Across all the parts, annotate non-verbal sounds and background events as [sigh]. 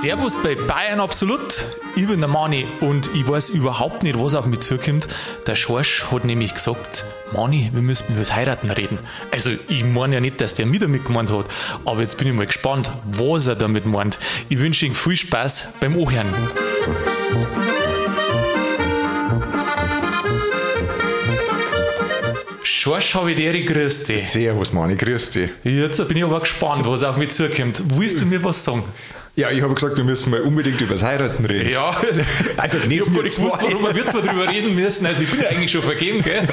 Servus bei Bayern Absolut. Ich bin der Mani und ich weiß überhaupt nicht, was auf mich zukommt. Der Schorsch hat nämlich gesagt, Mani, wir müssten über das Heiraten reden. Also, ich meine ja nicht, dass der mit damit gemeint hat, aber jetzt bin ich mal gespannt, was er damit meint. Ich wünsche ihm viel Spaß beim Ohren. Schorsch habe ich dir grüß dich. Servus, Mani, grüß dich. Jetzt bin ich aber gespannt, was auf mich zukommt. Willst du mir was sagen? Ja, ich habe gesagt, wir müssen mal unbedingt über das Heiraten reden. Ja, [laughs] Also nicht ich habe gar wir nicht gewusst, warum wir zwar drüber reden müssen. Also ich bin ja eigentlich schon vergeben, gell?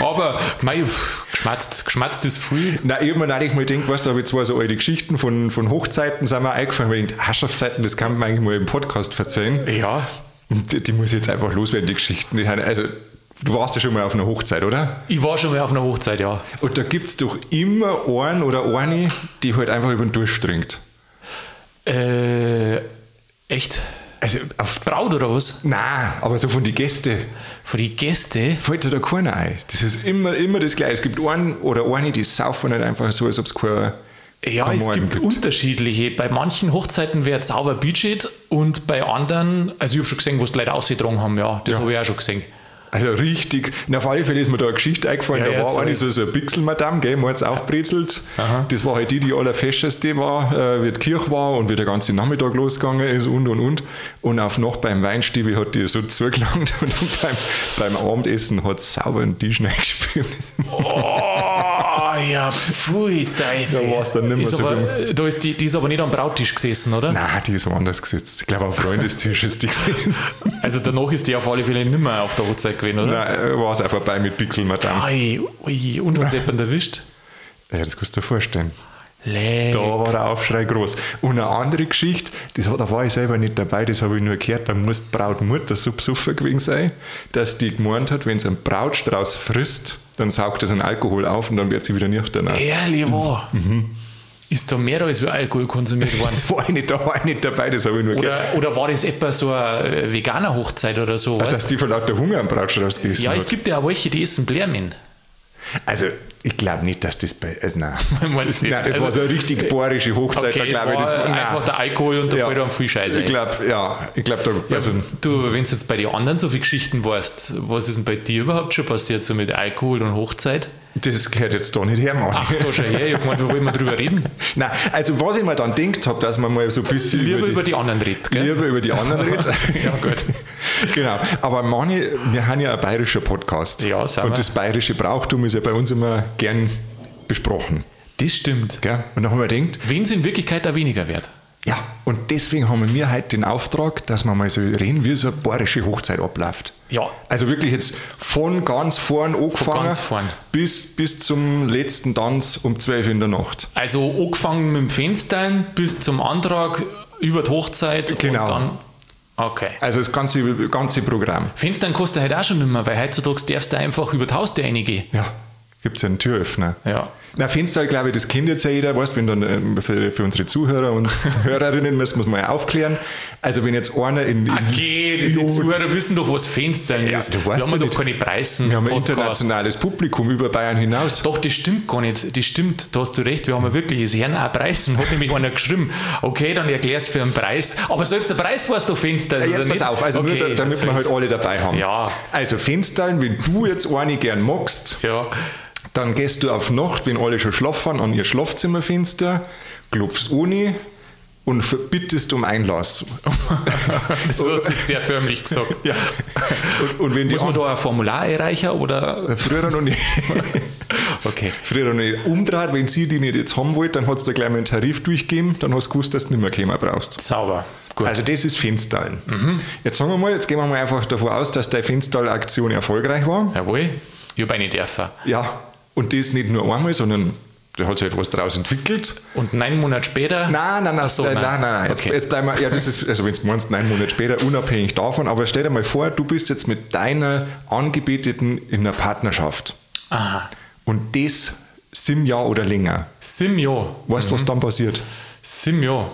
Aber mei, geschmatzt, geschmatzt ist viel. Nein, ich habe mir neulich mal gedacht, weißt du, habe ich zwei so alte Geschichten von, von Hochzeiten sind mir eingefallen, ich dachte, Herrschaftszeiten, das kann man eigentlich mal im Podcast erzählen. Ja, Und die, die muss ich jetzt einfach loswerden, die Geschichten. Die also, du warst ja schon mal auf einer Hochzeit, oder? ich war schon mal auf einer Hochzeit, ja. Und da gibt es doch immer einen oder eine, die halt einfach über den Durst trinkt. Äh, echt? Also, auf, Braut oder was? nein, aber so von den Gästen Für die Gäste? fällt da keiner ein. Das ist immer, immer das Gleiche. Es gibt einen oder eine, die saufen nicht einfach so, als ob es kein Ja, es Morgen gibt unterschiedliche. Bei manchen Hochzeiten wird sauber Budget und bei anderen, also ich habe schon gesehen, wo es die Leute ausgetragen haben, ja, das Ja. habe ich auch schon gesehen. Also richtig, na, auf alle Fälle ist mir da eine Geschichte eingefallen, Ja, da war eine so, so eine Pixelmadame, gell, mal jetzt aufbrezelt. Aha. Das war halt die, die allerfesteste war, äh, wie die Kirche war und wie der ganze Nachmittag losgegangen ist und und und. Und auf noch beim Weinstiebel hat die so zugelangt [laughs] und beim, beim Abendessen hat sie sauber einen Tisch [laughs] reingespült. Oh, ja, pfui, Teufel. Da war's dann nicht mehr ist so aber, äh, da ist die, die ist aber nicht am Brautisch gesessen, oder? Nein, die ist woanders gesetzt. Ich glaube, am Freundestisch ist die gesessen. [laughs] Also danach ist die auf alle Fälle nicht mehr auf der Hochzeit gewesen, oder? Nein, war es auch vorbei mit Pixelmadame. Ei, ui, und hat man erwischt? Ja, das kannst du dir vorstellen. Leck. Da war der Aufschrei groß. Und eine andere Geschichte, das, da war ich selber nicht dabei, das habe ich nur gehört, da muss die Brautmutter so besoffen gewesen sein, dass die gemeint hat, wenn sie einen Brautstrauß frisst, dann saugt das einen Alkohol auf und dann wird sie wieder nüchtern. Ehrlich wahr. Ist da mehr als Alkohol konsumiert worden? [laughs] Das war ich nicht, da war ich nicht dabei, das habe ich nur gehört. Oder, oder war das etwa so eine veganer Hochzeit oder so? Ah, Dass die von lauter Hunger einen Brautstrauß gegessen Ja, es gibt ja auch welche, die essen Blärmen. Also, ich glaube nicht, dass das bei. Also, nein. [laughs] Nicht? nein, das war Also- so eine richtig bohrische Hochzeit, Okay, da es glaube ich. war Das war, einfach nein. der Alkohol und da Ja. fällt dann viel Scheiße Ich glaube, ja, ich glaube, da. Also, Du, wenn du jetzt bei den anderen so viele Geschichten weißt, was ist denn bei dir überhaupt schon passiert, so mit Alkohol und Hochzeit? Das gehört jetzt da nicht her, Mann. Ach, da schon her, ich gemeint, wir wollen mal drüber reden. Nein, also was ich mir dann gedacht habe, dass man mal so ein bisschen Lieber über die anderen redet, gell? lieber über die anderen [laughs] redet. Ja, gut. genau. Aber Mani, wir haben ja ein bayerischer Podcast. Ja, sind wir. Und das bayerische Brauchtum ist ja bei uns immer gern besprochen. Das stimmt. Gell? Und dann haben wir gedacht, Wen es in Wirklichkeit auch weniger wert? Ja, und deswegen haben wir heute den Auftrag, dass wir mal so reden, wie so eine bayerische Hochzeit abläuft. Ja. Also wirklich jetzt von ganz vorn angefangen ganz vorn. Bis, bis zum letzten Tanz um 12 in der Nacht. Also angefangen mit dem Fenstern bis zum Antrag über die Hochzeit Genau. und dann. Okay. Also das ganze, ganze Programm. Fenstern kostet halt auch schon nicht mehr, weil heutzutage darfst du einfach über die Haustür reingehen. Ja, gibt es ja einen Türöffner. Ja. Na, Fenster, glaube ich, das kennt jetzt ja jeder, weißt wenn dann ähm, für, für unsere Zuhörer und [laughs] Hörerinnen müssen wir es mal aufklären. Also, wenn jetzt einer in. in Okay, die, die Zuhörer wissen doch, was Fenstern Ja, ist. du Wir weißt haben ja doch nicht. keine Preisen. wir haben ein internationales Publikum über Bayern hinaus. Doch, das stimmt gar nicht. Das stimmt, da hast du recht. Wir haben ja wirklich das Herrn auch Preisen. Hat nämlich einer geschrieben. Okay, dann erklär's für einen Preis. Aber selbst der Preis weißt du Fenster. Ja, jetzt pass auf, also nur, da, damit wir halt alle dabei haben. Ja. Also Fenstern, wenn du jetzt eine gern magst, Ja, dann gehst du auf Nacht, wenn alle schon schlafen, an ihr Schlafzimmerfenster, klopfst ohne und bittest um Einlass. [laughs] das hast du jetzt sehr förmlich gesagt. Ja. Und, und wenn die Muss man an- da ein Formular erreichen oder? früher noch nicht. [laughs] Okay. früher noch nicht umdreht, wenn sie die nicht jetzt haben wollt, dann hat es da gleich mal einen Tarif durchgegeben, dann hast du gewusst, dass du nicht mehr kommen brauchst. Sauber. Gut. Also das ist Fenstalen. Jetzt sagen wir mal, jetzt gehen wir mal einfach davon aus, dass deine Fenstall-Aktion erfolgreich war. Jawohl. Ich habe eine dürfen. Ja, und das nicht nur einmal, sondern da hat sich etwas daraus entwickelt. Und neun Monate später. Nein, nein, nein, so, nein, nein. nein, nein. Jetzt, Okay. jetzt bleiben wir, ja, das ist, also wenn du meinst, neun Monate später, unabhängig davon, aber stell dir mal vor, du bist jetzt mit deiner Angebeteten in einer Partnerschaft Aha. und das sieben Jahre oder länger. Simio. Weißt du, was dann passiert? Simio.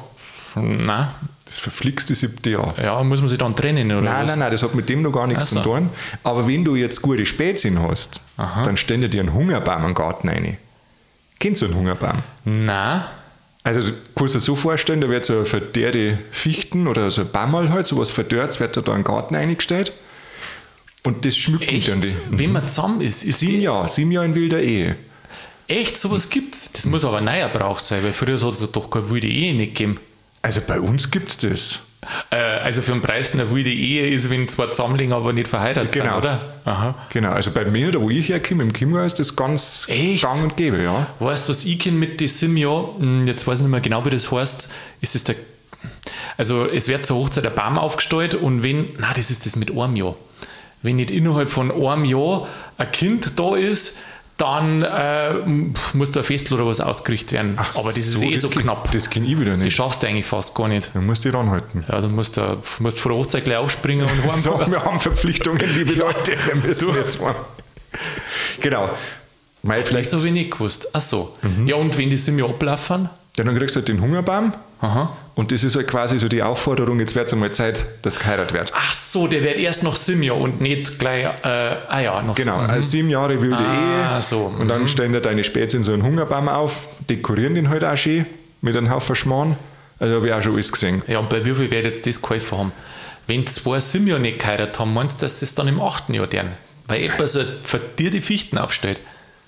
Na, Das verflixte siebte Jahr. ja, muss man sich dann trennen oder Nein, was? nein, nein, das hat mit dem noch gar nichts so. zu tun. Aber wenn du jetzt gute Spätsinn hast, dann stell dir einen Hungerbaum am Garten rein. Kennst du einen Hungerbaum? Nein. Also du kannst dir so vorstellen, da wird so verdörrte Fichten oder so ein Bammerl halt, sowas verdörrt, wird da, in den Garten eingestellt. Und das schmücken Echt? dann die. Wenn man zusammen ist, ist Sieben Jahre, sieben Jahre in wilder Ehe. echt sowas gibt's. Das muss aber ein neuer Brauch sein, weil früher hat es doch keine wilde Ehe nicht gegeben. Also bei uns gibt's das. Äh, also für den Preis eine wilde Ehe ist, wenn zwei Zusammenlänge aber nicht verheiratet Genau. sind, oder? Aha. Genau, also bei mir, da wo ich herkomme, im Chiemgau ist das ganz Echt? gang und gäbe, ja. Weißt du, was ich kenne mit den sieben Jahren? Hm, Jetzt weiß ich nicht mehr genau, wie das heißt. Ist es der. Also, es wird zur Hochzeit ein Baum aufgestellt und wenn. Na, das ist das mit einem Jahr. Wenn nicht innerhalb von einem Jahr ein Kind da ist, dann äh, muss da ein Fest oder was ausgerichtet werden. Aber das ist eh so kenn- knapp. Das kenne ich wieder Das nicht. schaffst du eigentlich fast gar nicht. Da musst du dich ranhalten. Ja, du musst, da, musst vor der Hochzeit gleich aufspringen und [laughs] heim. So, wir haben Verpflichtungen, liebe Leute, wir müssen jetzt mal. Genau. Mal vielleicht, Das habe ich nicht gewusst. Ach so. Mhm. Ja, und wenn die Jahre ablaufen? ja, dann kriegst du halt den Hungerbaum. Aha. Und das ist halt quasi so die Aufforderung, jetzt wird es einmal Zeit, dass geheiratet wird. Ach so, der wird erst noch sieben Jahre und nicht gleich, äh, ah ja, noch Genau, also sieben Jahre wilde Ah, Ehe. so, Und dann stellen da deine Spätzchen so einen Hungerbaum auf, dekorieren den halt auch schön mit einem Haufen Schmarrn. Also habe ich auch schon alles gesehen. Ja, und bei wie viel werdet ihr das geholfen haben? Wenn zwei sieben Jahre nicht geheiratet haben, meinst du, dass sie es dann im achten Jahr deren? Weil etwas so für dir die Fichten aufstellt.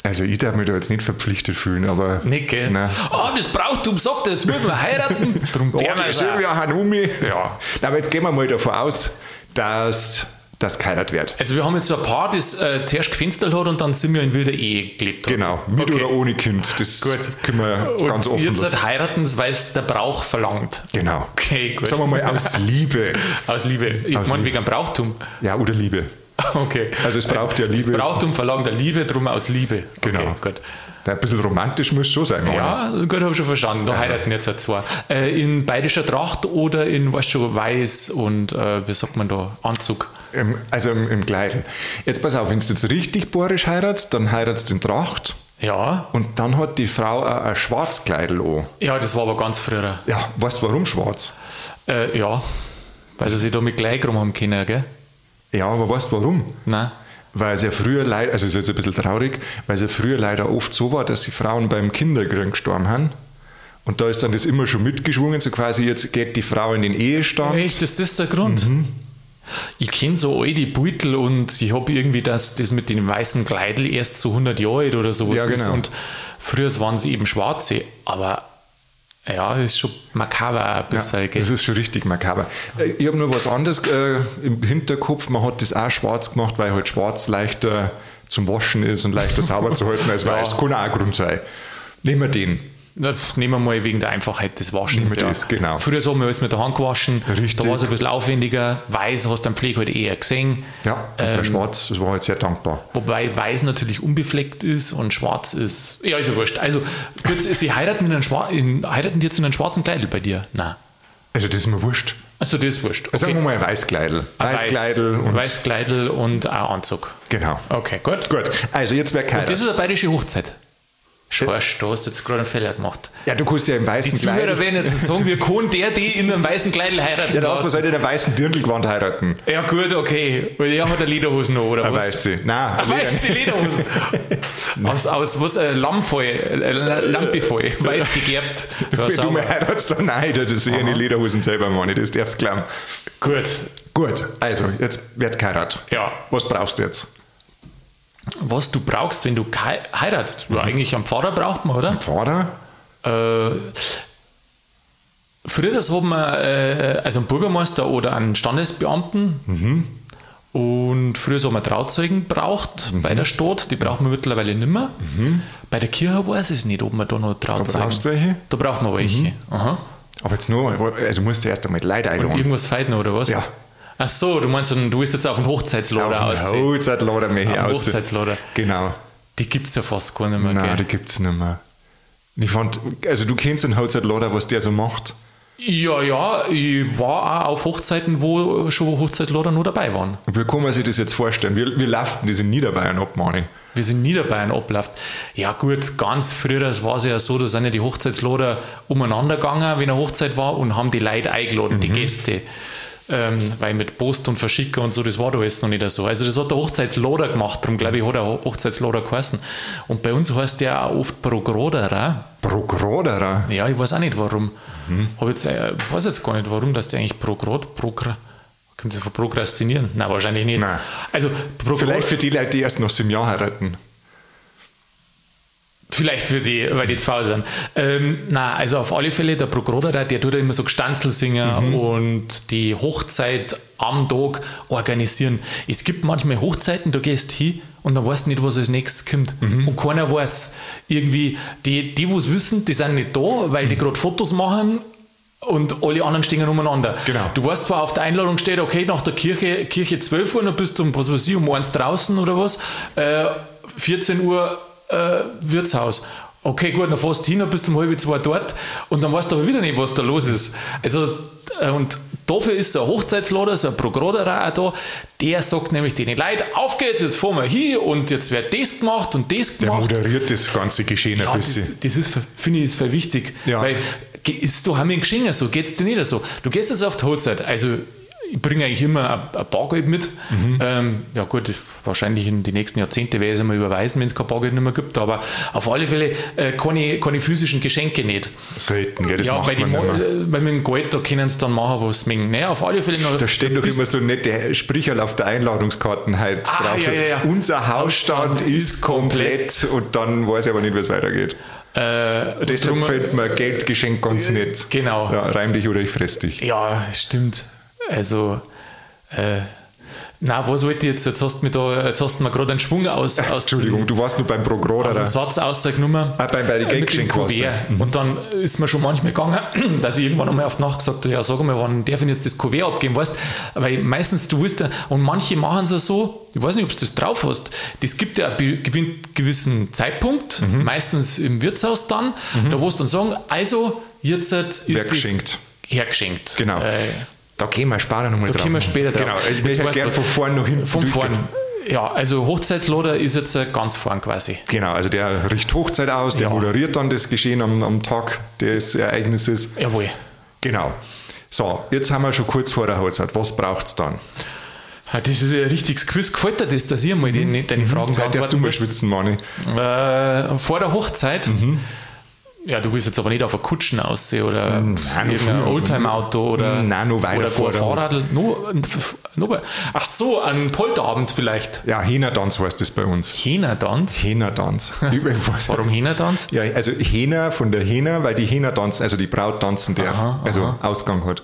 Also ich darf mich da jetzt nicht verpflichtet fühlen, aber... Nicht, gell? Nein. Ah, das Brauchtum sagt, jetzt müssen [laughs] wir heiraten. Darum Oh, der die Silvia Hanumi. Ja. Aber jetzt gehen wir mal davon aus, dass das geheiratet wird. Also wir haben jetzt so ein Paar, das äh, zuerst gefenstert hat und dann sind wir in wilder Ehe gelebt hat. Genau, mit Okay. oder ohne Kind. Das Gut. können wir Und ganz offen jetzt lassen. heiraten, weil es der Brauch verlangt. Genau. Okay, gut. Sagen wir mal aus [laughs] Liebe. Aus Liebe. Ich meine wegen Brauchtum. Ja, oder Liebe. [laughs] Okay. Also es braucht ja Liebe. Das Brauchtum verlangt der Liebe, drum aus Liebe. Genau. Okay, gut. Ein bisschen romantisch muss schon sein. Mann. Ja, gut, habe ich schon verstanden. Da heiraten jetzt halt zwei. Äh, in bayerischer Tracht oder in, weißt du schon, weiß und, äh, wie sagt man da, Anzug. Im, also im, im Kleidel. Jetzt pass auf, wenn du jetzt richtig bohrisch heiratst, dann heiratst du in Tracht Ja, und dann hat die Frau auch ein Schwarzkleidel an. ja, das war aber ganz früher. Ja, weißt du warum schwarz? Äh, ja, weil sie sich da mit Gleich rum haben können, gell? Ja, aber weißt du warum? Nein. Weil es ja früher leider, also es ist jetzt ein bisschen traurig, weil es ja früher leider oft so war, dass die Frauen beim Kinderkrieg gestorben haben. Und da ist dann das immer schon mitgeschwungen, so quasi jetzt geht die Frau in den Ehestand. Echt, ist das der Grund? Mhm. Ich kenne so alte Beutel und ich habe irgendwie das, das mit den weißen Kleidel erst so 100 Jahre alt oder sowas Ja, ist. genau. Und früher waren sie eben schwarze, aber ja, ist schon makaber ein bisschen. Ja, das ist schon richtig makaber. Äh, Ich habe nur was anderes äh, im Hinterkopf. Man hat das auch schwarz gemacht, weil halt schwarz leichter zum Waschen ist und leichter sauber zu halten als Ja. weiß. Kann auch ein Grund sein. Nehmen wir den. Nehmen wir mal wegen der Einfachheit des Waschens. Das, genau. Früher haben wir alles mit der Hand gewaschen. Richtig. Da war es ein bisschen aufwendiger. Weiß hast du am Pflege halt eher gesehen. Ja, und bei Ähm, schwarz, das war halt sehr dankbar. Wobei weiß natürlich unbefleckt ist und schwarz ist. Ja, ist ja wurscht. Also, gut, sie heiraten, in einen Schwa in, heiraten jetzt in einen schwarzen Kleidel bei dir? Nein. Also das ist mir wurscht. Also, das ist wurscht. Also Sagen wir mal ein Weißkleidel. Weißkleidel und Weißkleidel und ein Anzug. genau. Okay, gut. Gut, also jetzt wäre keiner. Das ist eine bayerische Hochzeit. Du hast jetzt gerade einen Fehler gemacht. Ja, du kannst ja im Die weißen Zuhörer Kleidel. werden jetzt sagen, wir können der, die in einem weißen Kleidel heiraten Ja, da hast man halt in der weißen Dirndlgewand heiraten. Ja, gut, okay. Weil er hat eine Lederhosen noch, oder Eine was? weiße. Nein, Ach, weiße Lederhosen. [laughs] aus, aus was? Äh, Lammvoll, äh, Lampevoll, weiß gegerbt. [laughs] Ja, Wenn du mal heiratst, dann nein, das ist eh die Lederhosen selber, Mann. Das darfst du glauben. Gut. Gut, also jetzt wird geheiratet. Ja. Was brauchst du jetzt? Was du brauchst, wenn du heiratst? Ja, eigentlich einen Pfarrer braucht man, oder? Pfarrer? Äh, früher das haben wir äh, also einen Bürgermeister oder einen Standesbeamten. Und früher haben wir Trauzeugen braucht bei der Stadt, die brauchen wir mittlerweile nicht mehr. Bei der Kirche weiß ich nicht, ob wir da noch Trauzeugen brauchst du welche? Da braucht man welche. Aha. Aber jetzt nur, also musst du erst einmal Leute Und einladen. irgendwas feiten oder was? Ja. Ach so, du meinst, du willst jetzt auf dem Hochzeitlader mehr Auf dem aus. Hochzeitslader. Genau. Die gibt es ja fast gar nicht mehr. Nein, die gell? gibt es nicht mehr. Ich fand, also du kennst den Hochzeitlader, was der so macht. Ja, ja, ich war auch auf Hochzeiten, wo schon Hochzeitlader noch dabei waren. Und wie kann man sich das jetzt vorstellen? Wir, wir laufen das in Niederbayern ab, Manni. Wir sind Niederbayern abläuft. Ja gut, ganz früher war es ja so, da sind ja die Hochzeitslader umeinander gegangen, wenn eine Hochzeit war und haben die Leute eingeladen, die Gäste. Ähm, weil mit Post und Verschicker und so, das war da alles noch nicht so. Also das hat der Hochzeitsloder gemacht, darum glaube ich, hat er Hochzeitsloder geheißen. Und bei uns heißt der auch oft Progroderer. Progroderer? Ja, ich weiß auch nicht warum. Mhm. Hab jetzt, äh, weiß jetzt gar nicht, warum, dass der eigentlich Progrod, Progra, kommt das von Prokrastinieren? Nein, wahrscheinlich nicht. Nein. Also, Vielleicht für die Leute, die erst noch im Jahr heiraten. Vielleicht für die, weil die zwei sind. Ähm, na, also auf alle Fälle, der Progroderer, der tut ja immer so Gestanzel singen mhm. und die Hochzeit am Tag organisieren. Es gibt manchmal Hochzeiten, da gehst du hin und dann weißt du nicht, was als nächstes kommt. Mhm. Und keiner weiß. Irgendwie, die, die, es wissen, die sind nicht da, weil die mhm. gerade Fotos machen und alle anderen stehen umeinander. Genau. Du weißt zwar auf der Einladung steht, okay, nach der Kirche, Kirche 12 Uhr, dann bist du um, was weiß ich, um eins draußen oder was. Äh, 14 Uhr äh, Wirtshaus. Okay, gut, dann fährst du hin, bis um halb zwei dort und dann weißt du aber wieder nicht, was da los ist. Also, äh, und dafür ist so ein Hochzeitslader, so ein auch da, der sagt nämlich den Leuten, auf geht's, jetzt fahren wir hin und jetzt wird das gemacht und das gemacht. Der moderiert das ganze Geschehen ja, ein bisschen. Das, das ist, finde ich, ist voll wichtig, ja. weil ist doch haben wir Geschehen so, geht es dir nicht so. Du gehst jetzt auf die Hochzeit, also ich bringe eigentlich immer ein, ein Bargeld mit. Mhm. Ähm, ja gut, wahrscheinlich in die nächsten Jahrzehnte werde ich es einmal überweisen, wenn es kein Bargeld nicht mehr gibt, aber auf alle Fälle äh, keine, keine physischen Geschenke nicht. Selten, gell? Das ja, weil, die, weil mit dem Geld, da können sie dann machen, was sie mengen. Naja, auf alle Fälle noch, Da stehen doch immer so nette Sprichern auf der Einladungskarten halt ah, drauf. Ja, ja, ja. Unser Hausstand, Hausstand ist komplett und dann weiß ich aber nicht, wie es weitergeht. Äh, Deshalb drum, fällt mir Geldgeschenk ganz äh, nett. Genau. Ja, reim dich oder ich fress dich. Ja, stimmt. Also, äh, na, was wollte ich jetzt? Jetzt hast du mir, da, jetzt hast du mir gerade einen Schwung aus. [laughs] aus Entschuldigung, dem, du warst nur beim Progror, Aus dem Satz ausgenommen. Ah, bei, bei den Geldgeschenken mhm. Und dann ist mir schon manchmal gegangen, [clears throat] dass ich irgendwann einmal auf die Nacht gesagt habe: Ja, sag mal, wann darf ich jetzt das Kuvert abgeben? Weißt Weil meistens, du weißt ja, und manche machen es so, ich weiß nicht, ob du das drauf hast, das gibt ja einen gewissen Zeitpunkt, mhm. meistens im Wirtshaus dann, mhm. da wo du dann sagen: Also, jetzt ist das hergeschenkt. Genau. Äh, da können wir später nochmal drauf. Da kommen wir später drauf. Genau, ich will gerne von vorn nach hinten. Von vorn. Ja, also Hochzeitsloder ist jetzt ganz vorn quasi. Genau, also der richtet Hochzeit aus, der ja. moderiert dann das Geschehen am, am Tag des Ereignisses. Jawohl. Genau. So, jetzt haben wir schon kurz vor der Hochzeit. Was braucht es dann? Das ist ein richtiges Quiz. Gefällt dir das, dass ich mal mhm. deine Fragen beantworten darfst du mal schwitzen, Mani. Äh, vor der Hochzeit mhm. Ja, du willst jetzt aber nicht auf eine Kutschen aussehen oder nein, irgendein Oldtimer-Auto oder, nein, nur oder ein Fahrrad. Nur, nur, ach so, ein Polterabend vielleicht. Ja, Hähnertanz heißt das bei uns. Hähnertanz? Hähnertanz. [laughs] Warum Hähnertanz? Ja, also Hähner von der Hähner, weil die Hähner tanzen, also die Braut tanzen darf, aha, also aha. Ausgang hat.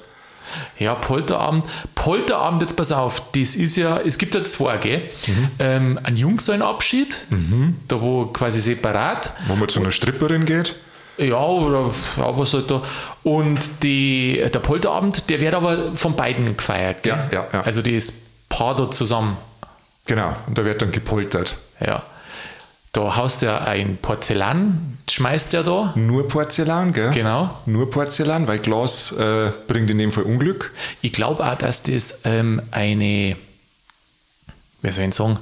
Ja, Polterabend. Polterabend, jetzt pass auf, das ist ja, es gibt ja zwei, gell? Mhm. Ähm, ein Jungsallenabschied, mhm. da wo quasi separat. Wo man zu einer Stripperin geht. Ja, oder ja, was halt da. Und die, der Polterabend, der wird aber von beiden gefeiert. Gell? Ja, ja, ja. Also die ist Paar da zusammen. Genau, und da wird dann gepoltert. Ja. Da haust du ein Porzellan, schmeißt er da. Nur Porzellan, gell? Genau. Nur Porzellan, weil Glas äh, bringt in dem Fall Unglück. Ich glaube auch, dass das ähm, eine, wie soll ich sagen,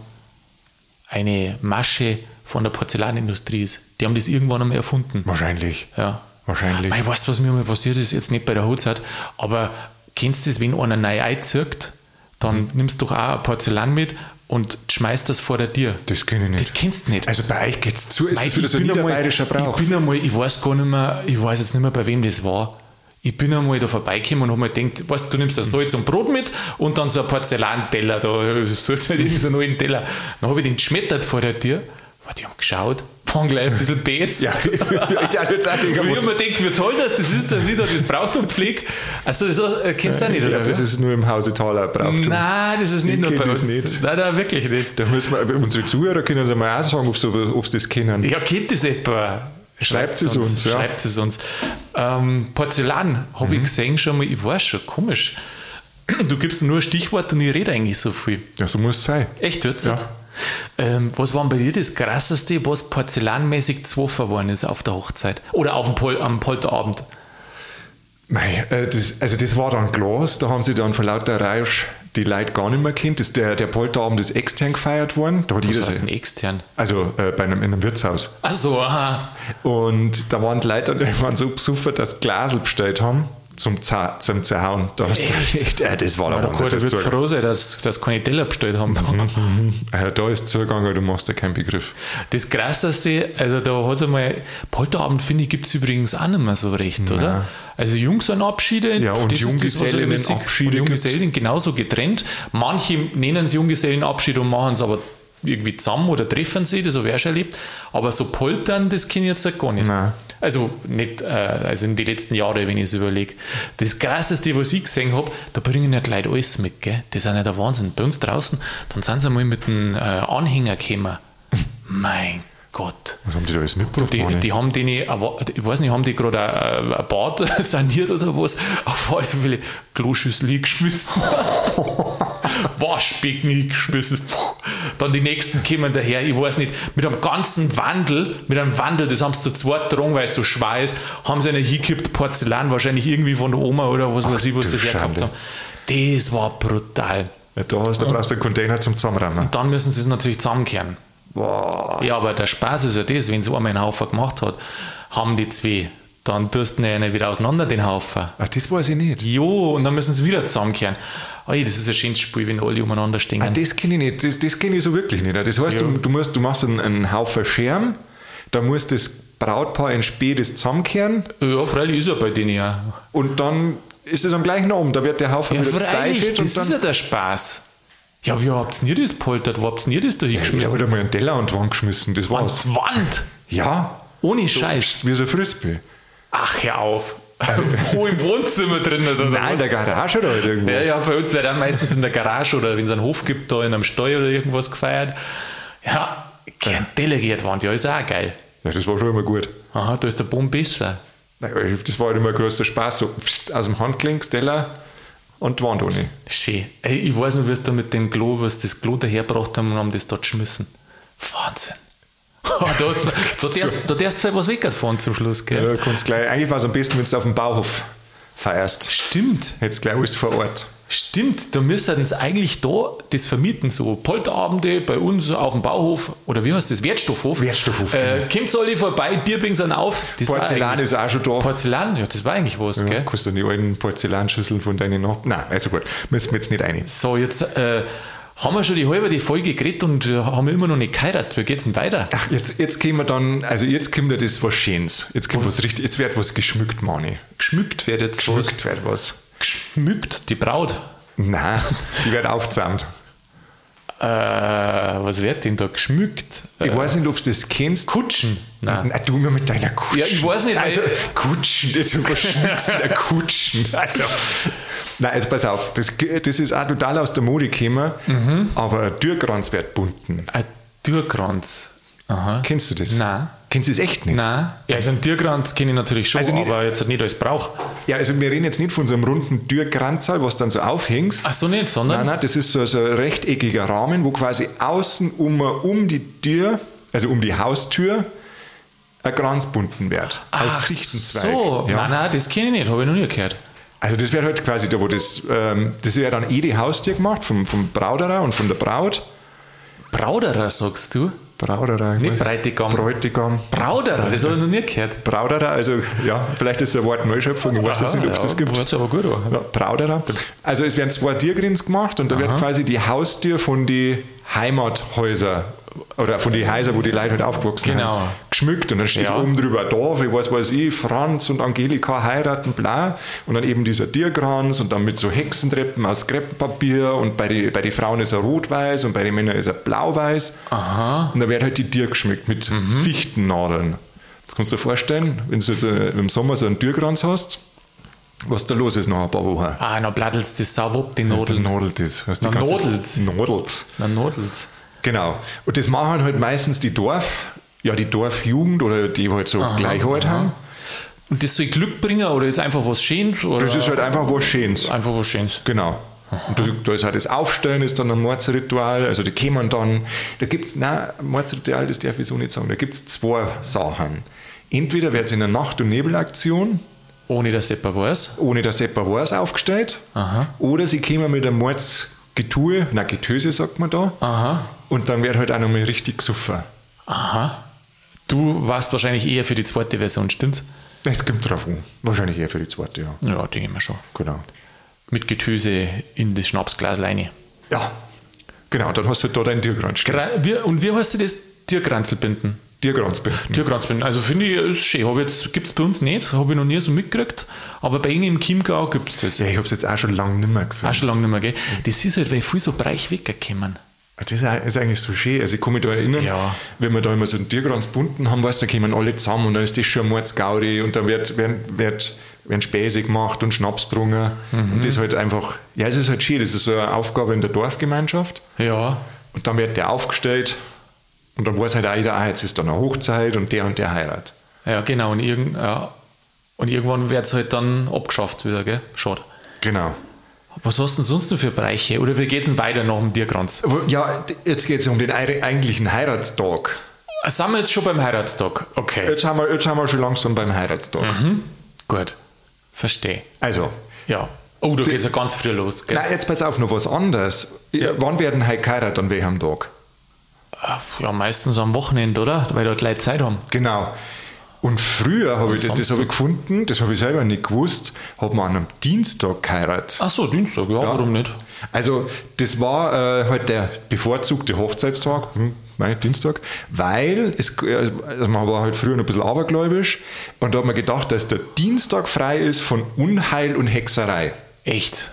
eine Masche von der Porzellanindustrie ist. Die haben das irgendwann einmal erfunden. Wahrscheinlich. Ja. Wahrscheinlich. Ich weiß, was mir mal passiert ist, jetzt nicht bei der Hochzeit, aber kennst du das, wenn einer neu einzirkt, dann mhm. nimmst du doch auch ein Porzellan mit und schmeißt das vor der Tür. Das kenne ich nicht. Das kennst du nicht. Also bei euch geht es zu, ist das wieder so ein niederbayerischer Brauch. Ich bin einmal, ich weiß gar nicht mehr, ich weiß jetzt nicht mehr, bei wem das war. Ich bin einmal da vorbeigekommen und habe mir gedacht, weißt, du nimmst ein Salz und Brot mit und dann so ein Porzellanteller, da [laughs] so ist halt irgendwie so einen alten Teller. Dann habe ich den geschmettert vor der Tür die haben geschaut, waren gleich ein bisschen Bass. ja, ich habe jetzt auch ich habe mir gedacht, wie toll das, das ist, dass ich da das Brauchtum pflege. Also, das äh, kennst du auch nicht, oder? das ist nur im Hause Thaler Brauchtum. Nein, das ist nicht ich nur bei uns. Nicht. Nein, nein, wirklich nicht. Da müssen wir, unsere Zuhörer können uns mal auch sagen, ob sie, ob sie das kennen. Ja, kennt das etwa? Schreibt es uns, uns, ja. Schreibt es uns. Ähm, Porzellan habe mhm. ich gesehen schon mal, ich weiß schon, komisch. [clears throat] Du gibst nur ein Stichwort und ich rede eigentlich so viel. Ja, so muss es sein. Echt, jetzt? Ja. Ähm, was war bei dir das Krasseste, was porzellanmäßig zwei worden ist auf der Hochzeit? Oder auf dem Pol am Polterabend? Mei, äh, das, also das war dann Glas, da haben sie dann vor lauter Rausch die Leute gar nicht mehr kennt. Das, der, der Polterabend ist extern gefeiert worden. Da hat Was heißt denn extern? Also äh, bei einem, in einem Wirtshaus. Ach so, aha. Und da waren die Leute die [laughs] waren so besoffen, dass Glasel bestellt haben zum, Zer zum Zerhauen. Da hast du echt, ja, das war der Der Wahnsinn. Gute das wird Zugang. froh sein, dass, dass keine Teller bestellt haben. [laughs] Ja, da ist Zugang, du machst ja keinen Begriff. Das Krasseste, also da hat es einmal, Polterabend finde ich, gibt es übrigens auch nicht mehr so recht, oder? Also Jungsellenabschiede, Ja, und. Junggesellenabschiede Junggesellen genauso getrennt. Manche nennen es Junggesellenabschied und machen es aber irgendwie zusammen oder treffen sie, das habe ich auch schon erlebt. Aber so Poltern, das kenne ich jetzt gar nicht. Nein. Also nicht, äh, also in den letzten Jahren, wenn ich es überlege. Das Krasseste, was ich gesehen habe, da bringen nicht Leute alles mit, gell? Das ist ja der Wahnsinn. Bei uns draußen, dann sind sie mal mit einem äh, Anhänger gekommen. [laughs] mein Gott. Was haben die da alles mitgebracht? Die, die haben die nicht, ich weiß nicht, haben die gerade ein, ein Bad [laughs] saniert oder was? Auf alle Fälle Kloschüssel geschmissen. [laughs] Waschbecken geschmissen. Puh. Dann die nächsten kommen daher, ich weiß nicht, mit einem ganzen Wandel, mit einem Wandel, das haben sie zu zweit getragen, weil es so schwer ist, haben sie eine hingekippt Porzellan, wahrscheinlich irgendwie von der Oma oder was weiß ich, was das hergehabt haben. Das war brutal. ja, da hast du brauchst du einen Container zum Zusammenrammen. Dann müssen sie es natürlich zusammenkehren. Ja, aber der Spaß ist ja das, wenn so einmal einen Haufen gemacht hat, haben die zwei, dann tust du ihn ja wieder auseinander, den Haufen. Ah, das weiß ich nicht. Jo, und dann müssen sie wieder zusammenkehren. Ey, das ist ein schönes Spiel, wenn alle umeinander stehen. Ah, das kenne ich nicht. Das, das kenne ich so wirklich nicht. Das heißt, Ja. du, du, musst, du machst einen, einen Haufen Scherm, da muss das Brautpaar in das zusammenkehren ja, freilich ist er bei denen ja. und dann ist es am gleichen Abend. Da wird der Haufen Ja, wieder gesteifelt das ist ja der Spaß. Ja, wie habt ihr das poltert? Wo habt ihr das da Ich habe hingeschmissen? halt mal einen Teller an die Wand geschmissen, das An war's. die Wand! Ja, Ohne Scheiß. wie so ein Frisbee. Ach, hör auf. [laughs] Wo im Wohnzimmer drin oder Nein, was? der Garage oder halt irgendwo. Ja, ja, bei uns wird auch meistens in der Garage oder wenn es einen Hof gibt, da in einem Stall oder irgendwas gefeiert. Ja, kein Teller geht Wand, ja, ist auch geil. Ja, das war schon immer gut. Aha, da ist der Baum besser. Nein, Das war halt immer ein großer Spaß. So aus dem Handgelenk, Teller und die Wand ohne. Schön. Ey, ich weiß noch, wie es da mit dem Klo, was das Klo dahergebracht haben und haben das dort geschmissen. Wahnsinn. Da, da, da, darfst, da darfst du was wegfahren zum Schluss, gell? Ja, kannst gleich, eigentlich war es am besten, wenn du auf dem Bauhof feierst. Stimmt. Jetzt gleich alles vor Ort. Stimmt, da müssten sie eigentlich da das vermieten, so Polterabende bei uns auf dem Bauhof, oder wie heißt das, Wertstoffhof. Wertstoffhof, Äh, kommt alle vorbei, Bier bringen sie auf. Das Porzellan ist auch schon da. Porzellan, ja, das war eigentlich was, Ja, gell? kannst du die alten Porzellanschüsseln von deinen Nachbarn. Nein, also gut, müssen wir jetzt nicht rein. So, jetzt äh, haben wir schon die halbe die Folge geredet und äh, haben immer noch nicht geheiratet. Wie geht's denn weiter? Ach, jetzt, jetzt gehen wir dann, also jetzt kommt ja das was Schönes. Jetzt kommt was richtig, jetzt wird was geschmückt, Mani. Geschmückt wird jetzt was. Geschmückt wird was. Geschmückt, die Braut. Nein, die wird aufgezähmt. Äh, was wird denn da geschmückt? Ich Äh, weiß nicht, ob du das kennst. Kutschen. Nein. Na, du immer mit deiner Kutschen. Ja, ich weiß nicht, Also, Kutschen, jetzt was schmückst du Kutschen? Also, nein, jetzt pass auf, das, das ist auch total aus der Mode gekommen, Mhm. aber ein Türkranz wird bunten. Ein Türkranz. Aha. Kennst du das? Nein. Kennst du das echt nicht? Nein. Ja, also einen Türkranz kenne ich natürlich schon, Also nicht- aber jetzt nicht als Brauch. Ja, also wir reden jetzt nicht von so einem runden Türkranzal, was dann so aufhängst. Ach so nicht, sondern Nein, nein, das ist so, so ein rechteckiger Rahmen, wo quasi außen um, um die Tür, also um die Haustür, ein Kranz bunden wird. Ach Fichtenzweig. so. Ja. Nein, nein, das kenne ich nicht, habe ich noch nie gehört. Also das wird halt quasi da, wo das, ähm, das wird dann eh die Haustür gemacht, vom, vom Brauderer und von der Braut. Brauderer, sagst du? Brauderer. ich Nicht Bräutigam. Bräutigam. Brauderer, das habe ich noch nie gehört. Brauderer, also ja, vielleicht ist es ein Wort Neuschöpfung, ich weiß jetzt nicht, ob es ja, das gibt. Hört sich aber gut an. Ja, Brauderer. Also es werden zwei Tiergrins gemacht und da wird quasi die Haustür von die Heimathäuser oder von die Häuser, wo die Leute halt aufgewachsen Genau. sind, geschmückt und dann steht Ja. oben drüber da, wie was weiß ich, Franz und Angelika heiraten, bla. Und dann eben dieser Tierkranz und dann mit so Hexentreppen aus Kreppenpapier und bei den bei die Frauen ist er rot-weiß und bei den Männern ist er blau-weiß. Aha. Und da wird halt die Tür geschmückt mit Mhm. Fichtennadeln. Das kannst du dir vorstellen, wenn du jetzt äh, im Sommer so einen Türkranz hast, was da los ist nach ein paar Wochen. Ah, dann blattelt's das sau ab, die Der. Nadelt ist. Hast du Na, die nadelt's. Nadelt's. Dann nadelt's. Genau. Und das machen halt meistens die Dorf, ja, die Dorfjugend oder die halt so gleich halt haben. Und das soll Glück bringen oder ist einfach was Schönes? Oder Das ist halt einfach was Schönes. einfach was Schönes. Genau. Und da, da ist halt das Aufstellen, ist dann ein Mordsritual, also die kommen dann, da gibt es, nein, ein Mordsritual, das darf ich so nicht sagen, da gibt es zwei Sachen. Entweder wird es in einer Nacht- und Nebelaktion, Ohne dass jemand weiß. ohne dass jemand weiß, aufgestellt, Aha. oder sie kommen mit einem Mordsgetue, na Getöse sagt man da, Aha. und dann wird halt auch nochmal richtig gesoffen. Aha. Du warst wahrscheinlich eher für die zweite Version, stimmt's? Das kommt drauf an. Wahrscheinlich eher für die zweite, ja. Ja, denke ich mir schon. Genau. Mit Getöse in das Schnapsglas rein. Ja, genau. Dann hast du da deinen Tierkranz Und wie heißt das? Tierkranzelbinden. Tierkranz binden. Tierkranzbinden. Also finde ich, ist schön. Jetzt, gibt es bei uns nicht, habe ich noch nie so mitgekriegt. Aber bei Ihnen im Chiemgau gibt es das. Ja, ich habe es jetzt auch schon lange nicht mehr gesehen. Auch schon lange nicht mehr, gell? Das ist halt, weil viel so Bereich weggekommen. Das ist, eigentlich so schön. Also ich kann mich da erinnern, Ja. wenn wir da immer so einen Tierkranz bunten haben, weißt, du, da kommen alle zusammen und dann ist das schon ein Mordsgaudi und dann wird, werden, wird, werden Späße gemacht und Schnaps getrunken. Mhm. Und das ist halt einfach, ja, es ist halt schön. Das ist so eine Aufgabe in der Dorfgemeinschaft. Ja, Und dann wird der aufgestellt und dann weiß halt auch jeder, ah, jetzt ist dann eine Hochzeit und der und der heiratet. ja, genau. Und, irgend, ja. und irgendwann wird es halt dann abgeschafft wieder, gell? Schade. Genau. Was hast du denn sonst noch für Bereiche? Oder wie geht es denn weiter nach dem Tierkranz? Ja, jetzt geht es um den eig- eigentlichen Heiratstag. Sind wir jetzt schon beim Heiratstag? Okay. Jetzt haben, wir, jetzt haben wir schon langsam beim Heiratstag. Mhm. Gut. Verstehe. Also, Ja. Oh, da geht es ja ganz früh los, gell? nein, jetzt pass auf, noch was anderes. Wann werden heute geheiratet, an welchem Tag? Ja, meistens am Wochenende, oder? Weil dort Leute Zeit haben. Genau. Und früher habe ich das, das habe ich gefunden, das habe ich selber nicht gewusst, hat man an einem Dienstag geheiratet. Ach so, Dienstag, ja, warum nicht? Also das war äh, halt der bevorzugte Hochzeitstag, hm, mein Dienstag, weil es, äh, also man war halt früher noch ein bisschen abergläubisch und da hat man gedacht, dass der Dienstag frei ist von Unheil und Hexerei. Echt?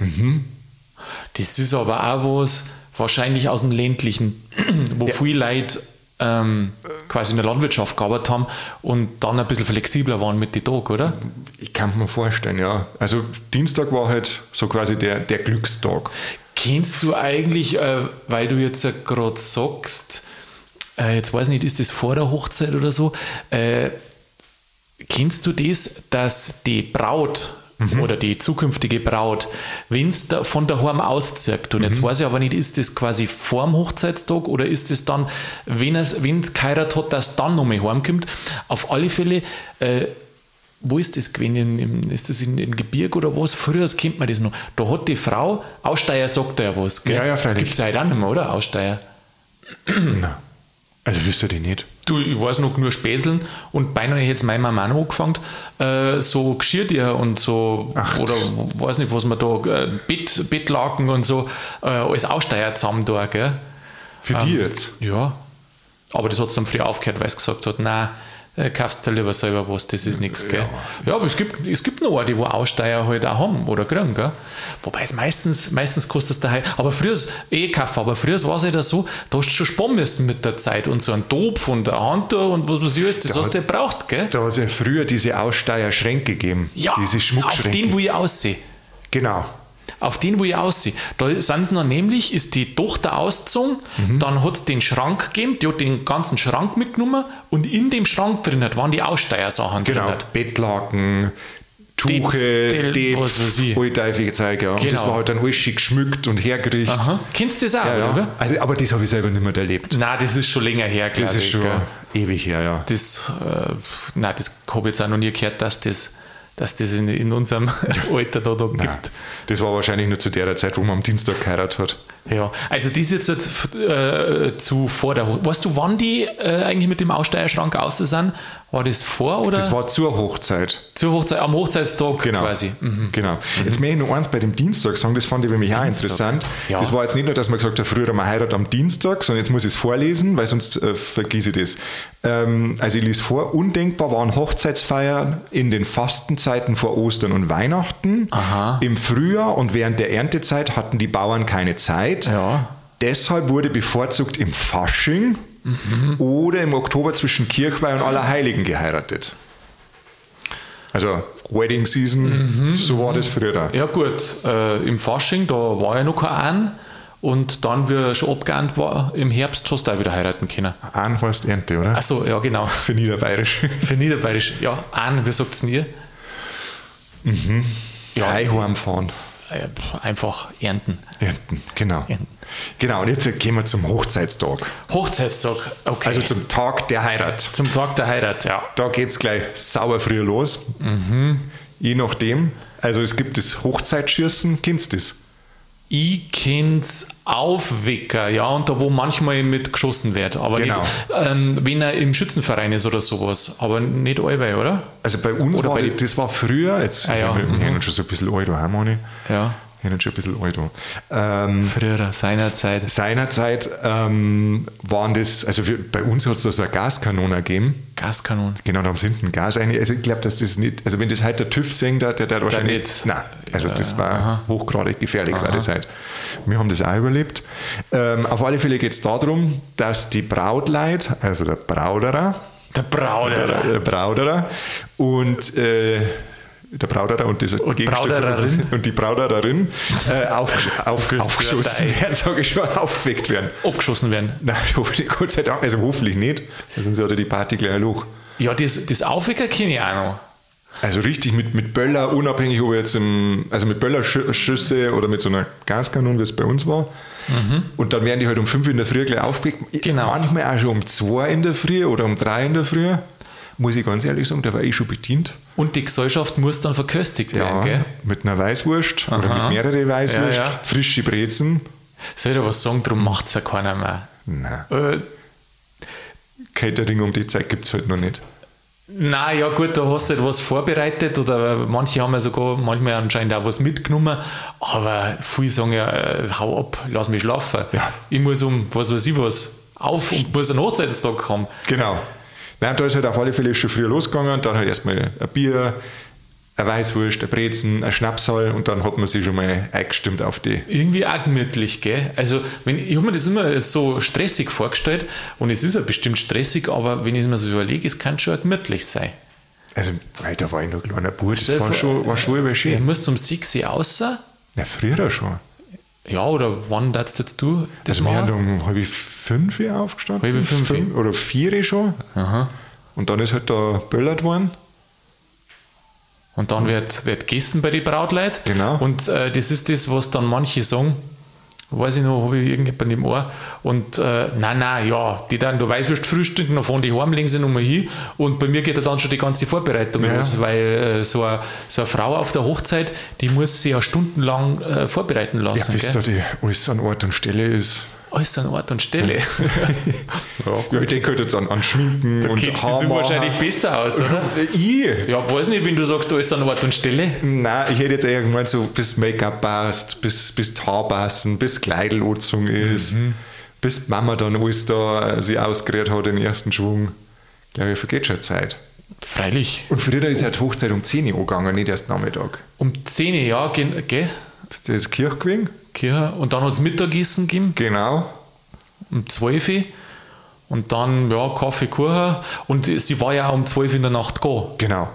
Das ist aber auch was, wahrscheinlich aus dem ländlichen, [clears throat] wo viele Leute ähm, quasi in der Landwirtschaft gearbeitet haben und dann ein bisschen flexibler waren mit den Tagen, oder? Ich kann mir vorstellen, ja. Also Dienstag war halt so quasi der, der Glückstag. Kennst du eigentlich, äh, weil du jetzt ja gerade sagst, äh, jetzt weiß ich nicht, ist das vor der Hochzeit oder so, äh, kennst du das, dass die Braut oder die zukünftige Braut, wenn es von daheim auszieht, und jetzt weiß ich aber nicht, ist das quasi vor dem Hochzeitstag oder ist das dann, wenn es es geheiratet hat, dass dann nochmal heimkommt? Auf alle Fälle, äh, wo ist das gewesen? Ist das in, in Gebirg oder was? Früher kennt man das noch. Da hat die Frau, Aussteier sagt da ja was, gell? Ja, ja, freilich. Gibt es heute auch nicht mehr, oder? Aussteier. Also wisst ihr die nicht? Du, ich weiß noch nur Spätzeln und beinahe hätte jetzt meine Mama angefangen, äh, so Geschirrtier und so, Ach. oder weiß nicht, was man da, äh, Bett, Bettlaken und so, äh, als Aussteier zusammen da, gell? Für die jetzt? Ja. Aber das hat es dann früher aufgehört, weil es gesagt hat, nein, äh, kaufst du lieber selber was, das ist nichts, gell? Ja, aber es gibt, es gibt noch die, wo Aussteier halt auch haben oder kriegen, gell? Wobei es meistens, meistens kostet es daheim, aber früher eh kaufen, aber früher war es halt so, da hast du schon sparen müssen mit der Zeit und so ein Topf und ein Handtuch und was weiß ich alles, das Da hast du ja braucht, gell? Da hat es ja früher diese Aussteier-Schränke gegeben. Ja, diese auf Schmuckschränke. den, wo ich aussehe. genau. Auf den, wo ich aussehe. Da sind noch nämlich, ist die Tochter ausgezogen, Mhm. dann hat es den Schrank gegeben, die hat den ganzen Schrank mitgenommen und in dem Schrank drin waren die Aussteiersachen Genau. drin. Bettlaken, Tuche, Depf, was weiß ich. all teufige Zeug. Ja. Und das Genau. war halt dann alles schick geschmückt und hergerichtet. Aha. Kennst du das auch, Ja, ja. oder? Also, aber das habe ich selber nicht mehr erlebt. Nein, das ist schon länger her, glaube Das ist ich. schon gell. ewig her, ja. Das, äh, nein, das habe ich jetzt auch noch nie gehört, dass das, dass das in, in unserem [laughs] Alter da, da gibt. das war wahrscheinlich nur zu der Zeit, wo man am Dienstag geheiratet hat. Ja, also das jetzt äh, zu vor der Ho- Weißt du, wann die äh, eigentlich mit dem Aussteierschrank aus sind? War das vor oder Das war zur Hochzeit. zur Hochzeit, am Hochzeitstag Genau. quasi? Mhm. Genau. Jetzt möchte ich noch eins bei dem Dienstag sagen, das fand ich nämlich auch Dienstag. interessant. Ja. Das war jetzt nicht nur, dass man gesagt hat, früher man heiratet am Dienstag, sondern jetzt muss ich es vorlesen, weil sonst äh, vergieße ich das. Ähm, also ich lese vor, undenkbar waren Hochzeitsfeiern in den Fastenzeiten vor Ostern und Weihnachten. Aha. Im Frühjahr und während der Erntezeit hatten die Bauern keine Zeit. Ja. Deshalb wurde bevorzugt im Fasching Mhm. oder im Oktober zwischen Kirchweih und Allerheiligen geheiratet. Also Wedding Season, so war das früher. Ja gut, äh, im Fasching, da war ja noch kein An und dann, wie er schon abgeahnt war, im Herbst hast du auch wieder heiraten können. An heißt Ernte, oder? Achso, ja genau. [laughs] Für Niederbayerisch. [laughs] Für Niederbayerisch, ja, An, wie sagt es ihr? Ja, Eiheim fahren. äh, einfach ernten. Ernten, genau. Ernten. Genau, und jetzt gehen wir zum Hochzeitstag. Hochzeitstag, okay. Also zum Tag der Heirat. zum Tag der Heirat, ja. Da geht es gleich sauber früh los. Je nachdem. Also es gibt das Hochzeitschießen, kennst du das? Ich kenn's Aufwecker, ja, und da wo manchmal mit geschossen wird. Aber Genau. nicht, ähm, wenn er im Schützenverein ist oder sowas. Aber nicht allweil, oder? Also bei uns Oder war bei die, das war früher, jetzt Ah, ja, wir, wir mhm. schon so ein bisschen alt, nicht? Ja. Wir haben schon ein bisschen alt. Ähm, Früher, seinerzeit. seinerzeit ähm, waren das, also wir, bei uns hat es da so eine Gaskanone gegeben. Gaskanonen. Genau, da haben sie hinten Gas rein. Also ich glaube, dass das nicht, also wenn das halt der TÜV singt, der, der, der wahrscheinlich. nicht. Nein, also das Ja, war aha. hochgradig gefährlich, war das halt. Wir haben das auch überlebt. Ähm, auf alle Fälle geht es darum, dass die Brautleit, also der Brauderer, Der Brauderer. der Brauderer und äh, der Brauderer und, das Gegenstück- Braudererin. [laughs] und die Braudererin äh, auf, auf, aufgeschossen werden, sage ich schon, aufgeweckt werden. Abgeschossen werden. Nein, [laughs] Gott sei Dank, also hoffentlich nicht, sonst hat er die Party gleich ein Loch. Ja, das, das Aufwecker kenne ich auch noch. Also richtig mit, mit Böller, unabhängig ob jetzt im, also mit Böllerschüsse oder mit so einer Gaskanone, wie es bei uns war. Und dann werden die halt um 5 in der Früh gleich aufgeweckt. Genau. Manchmal auch schon um 2 in der Früh oder um 3 in der Früh. Muss ich ganz ehrlich sagen, da war ich schon bedient. Und die Gesellschaft muss dann verköstigt werden, Ja, gell? mit einer Weißwurst oder Aha. mit mehreren Weißwurst, Ja, ja. frische Brezen. Soll ich dir was sagen, darum macht es ja keiner mehr. Nein, Äh, Catering um die Zeit gibt es halt noch nicht. na ja, gut, da hast du halt was vorbereitet oder manche haben ja sogar manchmal anscheinend auch was mitgenommen, aber viele sagen ja, äh, hau ab, lass mich schlafen. Ja. Ich muss um, was weiß ich was, auf und muss einen Hochzeitstag haben. Genau. Nein, da ist halt auf alle Fälle schon früher losgegangen. Dann halt erstmal ein Bier, ein Weißwurst, ein Brezen, ein Schnapsal und dann hat man sich schon mal eingestimmt auf die. Irgendwie auch gemütlich, gell? Also, wenn, ich habe mir das immer so stressig vorgestellt und es ist ja bestimmt stressig, aber wenn ich es mir so überlege, es kann schon auch gemütlich sein. Also, weil da war ich noch ein kleiner Bub, das war schon, war schon über Du schön. musst um 6 Uhr raus. Ja, früher schon. Ja, oder wann darfst jetzt du das Also, wir haben um halb fünf aufgestanden. Halb fünf? Fünf Oder vier Uhr schon. Aha. Und dann ist halt da böllert worden. Und dann wird, wird gegessen bei den Brautleit. Genau. Und äh, das ist das, was dann manche sagen, weiß ich noch, habe ich irgendjemand im Ohr. Und äh, nein, nein, ja, die dann, du weißt, wirst frühstücken, dann fahren die heim, legen sie nochmal hin. Und bei mir geht ja dann schon die ganze Vorbereitung Ja. los, weil äh, so, eine, so eine Frau auf der Hochzeit, die muss sich ja stundenlang äh, vorbereiten Ja, lassen. bis gell? da die alles an Ort und Stelle ist. Alles an Ort und Stelle. Ja, ich denke halt jetzt an, an Schminken Da und kennst du wahrscheinlich besser aus, oder? [laughs] Ich? Ja, weiß nicht, wenn du sagst, alles an Ort und Stelle. Nein, ich hätte jetzt eher gemeint, so bis Make-up passt, bis, bis die Haare passen, bis Kleidelotzung ist, bis die Mama dann alles da äh, sie ausgerührt hat im ersten Schwung. Ich glaube, vergeht schon Zeit. Freilich. Und früher ist ja die Hochzeit um 10 Uhr angegangen, nicht erst Nachmittag. Um 10 Jahre, gehen, gell? Das ist Kirche gewesen. Kirche. Und dann hat es Mittagessen gegeben, Genau. um 12 Uhr. Und dann, ja, Kaffee, Kuchen. Und sie war ja um 12 Uhr in der Nacht gehen. Genau.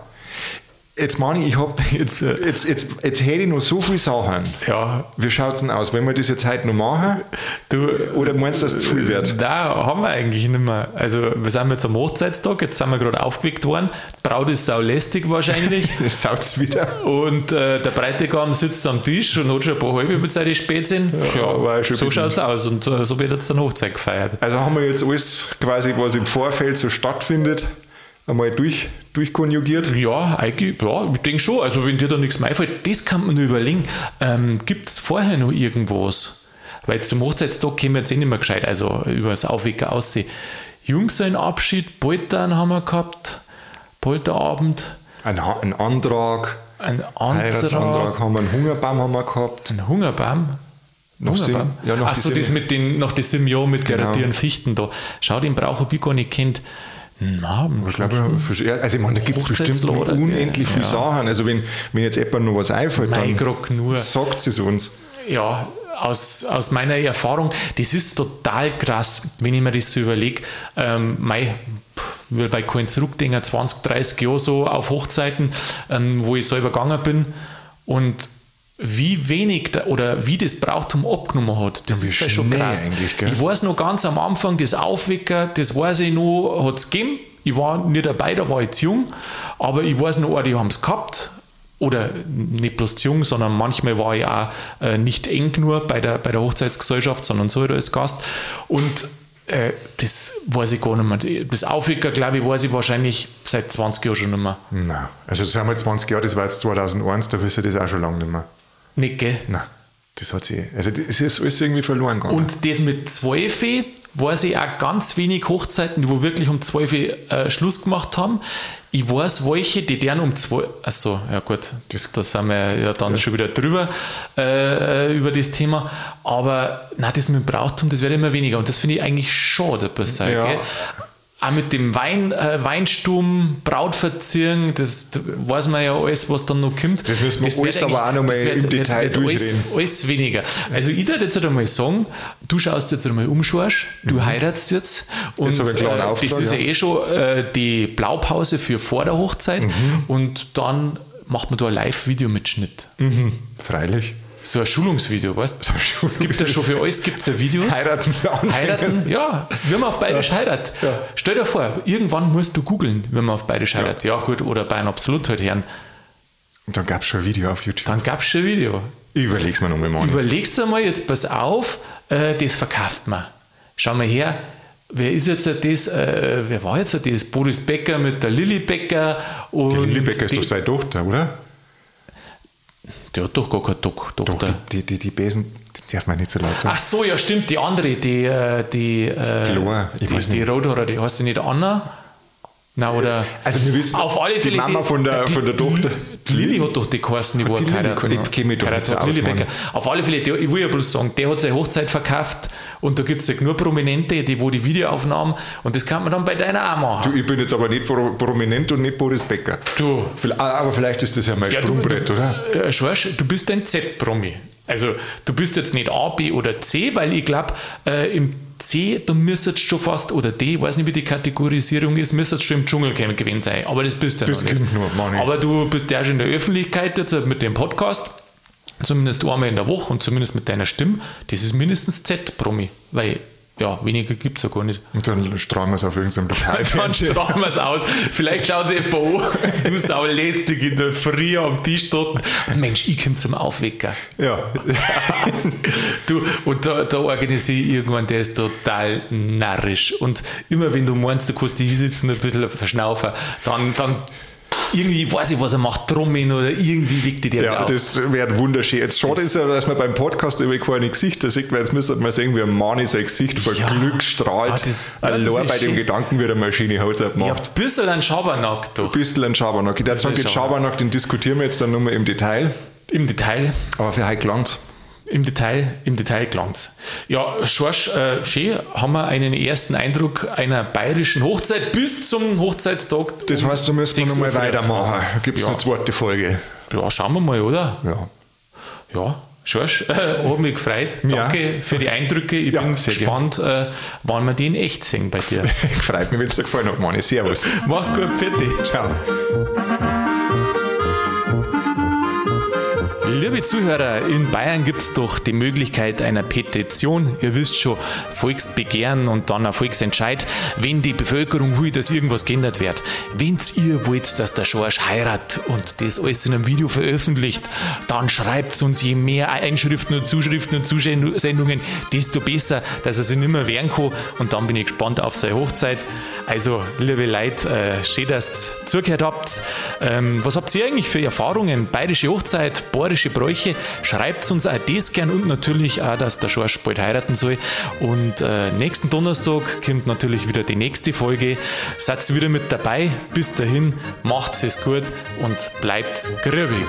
Jetzt meine ich, ich hab, [laughs] jetzt, jetzt, jetzt, jetzt hätte ich noch so viele Sachen. Ja, Wie schaut es denn aus? Wenn wir das jetzt heute noch machen? du. Oder meinst du, dass es zu viel wird? Nein, haben wir eigentlich nicht mehr. Also, wir sind jetzt am Hochzeitstag, jetzt sind wir gerade aufgeweckt worden. Die Braut ist sau lästig wahrscheinlich. [laughs] Schaut es wieder? Und äh, der Bräutigam sitzt am Tisch und hat schon ein paar halbe mit seinen Spätzinn. Ja, schon so schaut es aus. Und äh, so wird jetzt dann Hochzeit gefeiert. Also haben wir jetzt alles quasi, was im Vorfeld so stattfindet, einmal durch, durchkonjugiert. Ja, eigentlich, ja, ich denke schon. Also, wenn dir da nichts mehr einfällt, das kann man nur überlegen. Ähm, Gibt es vorher noch irgendwas? Weil zum Hochzeitstag können wir jetzt eh nicht mehr gescheit, also über das Aufwecker aussehen. Jungsellenabschied, Poltern haben wir gehabt, Polterabend, Ein, ein Antrag, ein Heiratsantrag Antrag, haben wir, einen Hungerbaum haben wir gehabt. ein Hungerbaum. Noch Hungerbaum? ja, noch Achso, die das mit den, nach den sieben Jahren mit Genau. garantierten Fichten da. Schau, den brauche ich gar nicht kennt. Na, Ich glaube, also ich meine, da gibt es bestimmt gell? unendlich viele Ja. Sachen. Also wenn, wenn jetzt jemand noch was einfällt, mein dann sagt es uns. ja, aus, aus meiner Erfahrung, das ist total krass, wenn ich mir das so überlege. Ähm, mei, pff, will bei keinen zurückdenken, 20, 30 Jahre so auf Hochzeiten, ähm, wo ich selber gegangen bin und wie wenig da, oder wie das Brauchtum abgenommen hat, das Ja, ist ja schon krass. Ich weiß noch ganz am Anfang, das Aufwecker, das weiß ich noch, hat es gegeben. Ich war nicht dabei, da war ich zu jung, aber ich weiß noch, die haben es gehabt. Oder nicht bloß zu jung, sondern manchmal war ich auch äh, nicht eng nur bei der, bei der Hochzeitsgesellschaft, sondern so als Gast. Und äh, das weiß ich gar nicht mehr. Das Aufwecker, glaube ich, weiß ich wahrscheinlich seit 20 Jahren schon nicht mehr. Nein. Also das haben wir 20 Jahre, das war jetzt 2001, da wisst ihr das auch schon lange nicht mehr. Nicht, gell? Nein. Das hat sie, also das ist alles irgendwie verloren gegangen. Und das mit 12 weiß ich auch ganz wenig Hochzeiten, wo wirklich um 12 äh, Schluss gemacht haben. Ich weiß welche, die deren um 2. Achso, ja gut, das, da sind wir ja dann ja. schon wieder drüber äh, über das Thema. Aber nein, das mit dem Brauchtum, das wird immer weniger. Und das finde ich eigentlich schade bei sich. Ja. Auch mit dem Wein, äh, Weinsturm, Brautverziehen, das, das, weiß man ja alles, was dann noch kommt. Das müssen wir das alles aber auch nochmal im Detail wird, durchreden. Alles, alles, weniger. Also ich würde jetzt einmal sagen, du schaust jetzt einmal um, Schorsch, du mhm. heiratst jetzt und jetzt äh, das ist ja, ja eh schon äh, die Blaupause für vor der Hochzeit mhm. und dann macht man da ein Live-Videomitschnitt. Mhm. Freilich. So ein Schulungsvideo, weißt du? Es gibt ja schon für alles gibt's ja Videos. Heiraten. Heiraten, ja, wie man auf Bayerisch ja. heiratet. Ja. Stell dir vor, irgendwann musst du googeln, wenn man auf Bayerisch heiratet. Ja. ja, gut, oder bei einem Absolut halt hören. Und dann gab es schon ein Video auf YouTube. Dann gab es schon ein Video. Überleg's mir nochmal. Überleg's dir mal, jetzt pass auf, äh, das verkauft man. Schau mal her, Wer ist jetzt das? Äh, wer war jetzt das? Boris Becker mit der Lilly Becker. Und die Lilly Becker ist doch seine Tochter, oder? Der hat doch gar keine Tochter. Doch, die, die, die Besen die darf man nicht so laut sagen. Ach so, ja, stimmt. Die andere, die, äh, die, die, Loa, die, die Roadhorror, die heißt sie nicht Anna? Na, oder also wir wissen, auf alle Fälle die Mama von der, die, von der Tochter. Die Lilly hat doch die geheißen, die war geheiratet. Auf alle Fälle, die, ich will ja bloß sagen, der hat seine Hochzeit verkauft und da gibt es ja nur Prominente, die wo die Videoaufnahmen und das kann man dann bei deiner auch machen. Du, ich bin jetzt aber nicht prominent und nicht Boris Becker. Du. Aber vielleicht ist das ja mein ja, Sprungbrett, du, oder? Äh, Schorsch, du bist ein Z-Promi. Also du bist jetzt nicht A, B oder C, weil ich glaube, äh, im C, da müsstest schon fast, oder D, ich weiß nicht, wie die Kategorisierung ist, müsstest schon im Dschungelcamp gewesen sein. Aber das bist du das noch nicht. Nur, Aber du bist ja schon in der Öffentlichkeit jetzt mit dem Podcast, zumindest einmal in der Woche und zumindest mit deiner Stimme. Das ist mindestens Z-Promi, weil ja, weniger gibt es ja gar nicht. Und dann strahlen wir es auf irgendeinem Lokal. dann strahlen wir es aus. Vielleicht schauen sie jemand an, du sau lästig in der Früh am Tisch dort. Mensch, ich komme zum Aufwecker. Ja. du, und da, da organisiere ich irgendwann, der ist total narrisch. Und immer wenn du meinst, du kannst hier sitzen, ein bisschen verschnaufen, dann, dann irgendwie weiß ich, was er macht, Trommeln oder irgendwie wiegt die Ja, auf. das wäre wunderschön. Jetzt schade ist ja, dass man beim Podcast über keine Gesichter sieht, weil jetzt müsste man sehen, wie ein Mann sein Gesicht vor ja. Glück strahlt. Ah, das, Allein ja, bei schön. dem Gedanken, wie der Maschine Haushalt macht. Ja, ein bisschen ein Schabernack doch. Ein bisschen ein Schabernack. Ich würde sagen, den Schabernack, den diskutieren wir jetzt dann nochmal im Detail. Im Detail. Aber für heute Glanz. Im Detail, im Detail Glanz. Ja, Schorsch, äh, schön, haben wir einen ersten Eindruck einer bayerischen Hochzeit bis zum Hochzeitstag. Das heißt, da müssen wir nochmal weitermachen. Gibt es ja. eine zweite Folge? Ja, schauen wir mal, oder? Ja. Ja, Schorsch, äh, [laughs] hat mich gefreut. Danke ja. für die Eindrücke. Ich ja, bin gespannt, äh, wann wir die in echt sehen bei dir. [laughs] Freut mich, wenn es dir gefallen hat, Mani. Servus. Mach's gut, für dich. Ciao. Liebe Zuhörer, in Bayern gibt es doch die Möglichkeit einer Petition. Ihr wisst schon, Volksbegehren und dann ein Volksentscheid, wenn die Bevölkerung will, dass irgendwas geändert wird. Wenn ihr wollt, dass der Schorsch heiratet und das alles in einem Video veröffentlicht, dann schreibt uns je mehr Einschriften und Zuschriften und Zusendungen, desto besser, dass er sich nicht mehr wehren kann. Und dann bin ich gespannt auf seine Hochzeit. Also, liebe Leute, äh, schön, dass ihr zugehört habt. Ähm, was habt ihr eigentlich für Erfahrungen? Bayerische Hochzeit, bayerische bayerische Bräuche. Schreibt uns auch das gern und natürlich auch, dass der Schorsch bald heiraten soll. Und äh, nächsten Donnerstag kommt natürlich wieder die nächste Folge. Seid wieder mit dabei. Bis dahin, macht es gut und bleibt grübig.